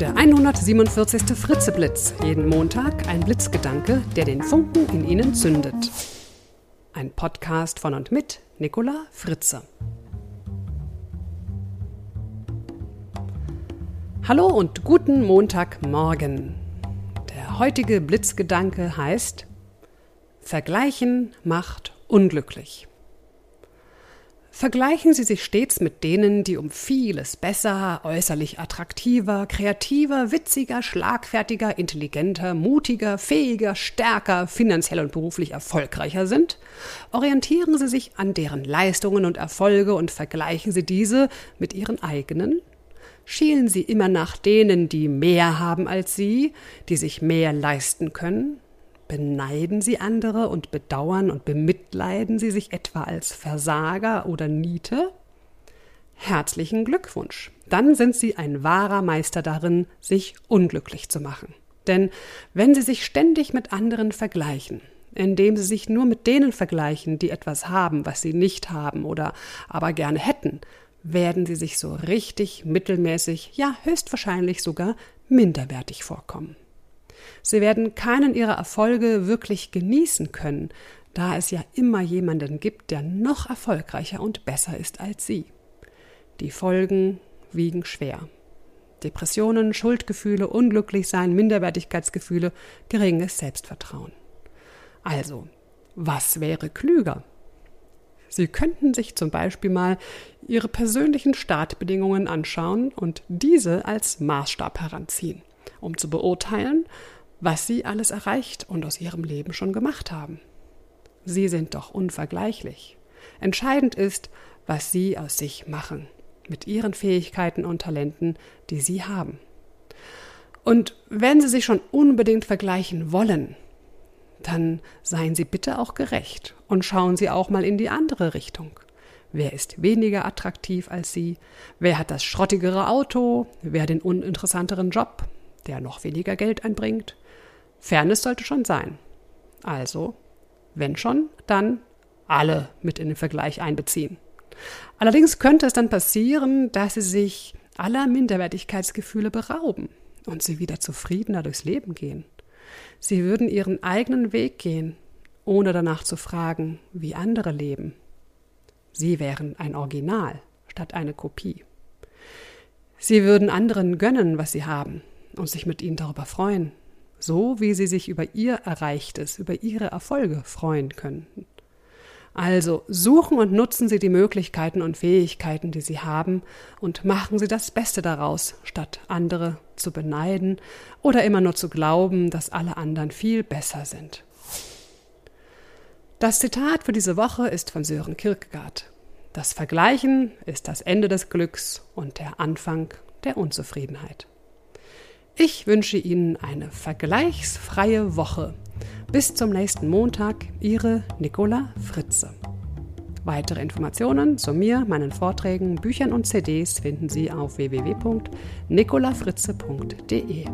Der 147. Fritzeblitz. Jeden Montag ein Blitzgedanke, der den Funken in Ihnen zündet. Ein Podcast von und mit Nicola Fritze. Hallo und guten Montagmorgen. Der heutige Blitzgedanke heißt Vergleichen macht unglücklich. Vergleichen Sie sich stets mit denen, die um vieles besser, äußerlich attraktiver, kreativer, witziger, schlagfertiger, intelligenter, mutiger, fähiger, stärker, finanziell und beruflich erfolgreicher sind? Orientieren Sie sich an deren Leistungen und Erfolge und vergleichen Sie diese mit Ihren eigenen? Schielen Sie immer nach denen, die mehr haben als Sie, die sich mehr leisten können? Beneiden Sie andere und bedauern und bemitleiden Sie sich etwa als Versager oder Niete? Herzlichen Glückwunsch. Dann sind Sie ein wahrer Meister darin, sich unglücklich zu machen. Denn wenn Sie sich ständig mit anderen vergleichen, indem Sie sich nur mit denen vergleichen, die etwas haben, was Sie nicht haben oder aber gerne hätten, werden Sie sich so richtig mittelmäßig, ja höchstwahrscheinlich sogar minderwertig vorkommen. Sie werden keinen ihrer Erfolge wirklich genießen können, da es ja immer jemanden gibt, der noch erfolgreicher und besser ist als Sie. Die Folgen wiegen schwer. Depressionen, Schuldgefühle, Unglücklichsein, Minderwertigkeitsgefühle, geringes Selbstvertrauen. Also, was wäre klüger? Sie könnten sich zum Beispiel mal Ihre persönlichen Startbedingungen anschauen und diese als Maßstab heranziehen, um zu beurteilen, was sie alles erreicht und aus ihrem Leben schon gemacht haben. Sie sind doch unvergleichlich. Entscheidend ist, was sie aus sich machen, mit ihren Fähigkeiten und Talenten, die sie haben. Und wenn Sie sich schon unbedingt vergleichen wollen, dann seien Sie bitte auch gerecht und schauen Sie auch mal in die andere Richtung. Wer ist weniger attraktiv als Sie? Wer hat das schrottigere Auto? Wer den uninteressanteren Job, der noch weniger Geld einbringt? Fairness sollte schon sein. Also, wenn schon, dann alle mit in den Vergleich einbeziehen. Allerdings könnte es dann passieren, dass sie sich aller Minderwertigkeitsgefühle berauben und sie wieder zufriedener durchs Leben gehen. Sie würden ihren eigenen Weg gehen, ohne danach zu fragen, wie andere leben. Sie wären ein Original statt eine Kopie. Sie würden anderen gönnen, was sie haben, und sich mit ihnen darüber freuen, so wie sie sich über ihr Erreichtes, über ihre Erfolge freuen könnten. Also suchen und nutzen Sie die Möglichkeiten und Fähigkeiten, die Sie haben, und machen Sie das Beste daraus, statt andere zu beneiden oder immer nur zu glauben, dass alle anderen viel besser sind. Das Zitat für diese Woche ist von Sören Kierkegaard. Das Vergleichen ist das Ende des Glücks und der Anfang der Unzufriedenheit. Ich wünsche Ihnen eine vergleichsfreie Woche. Bis zum nächsten Montag, Ihre Nicola Fritze. Weitere Informationen zu mir, meinen Vorträgen, Büchern und CDs finden Sie auf www.nicolafritze.de.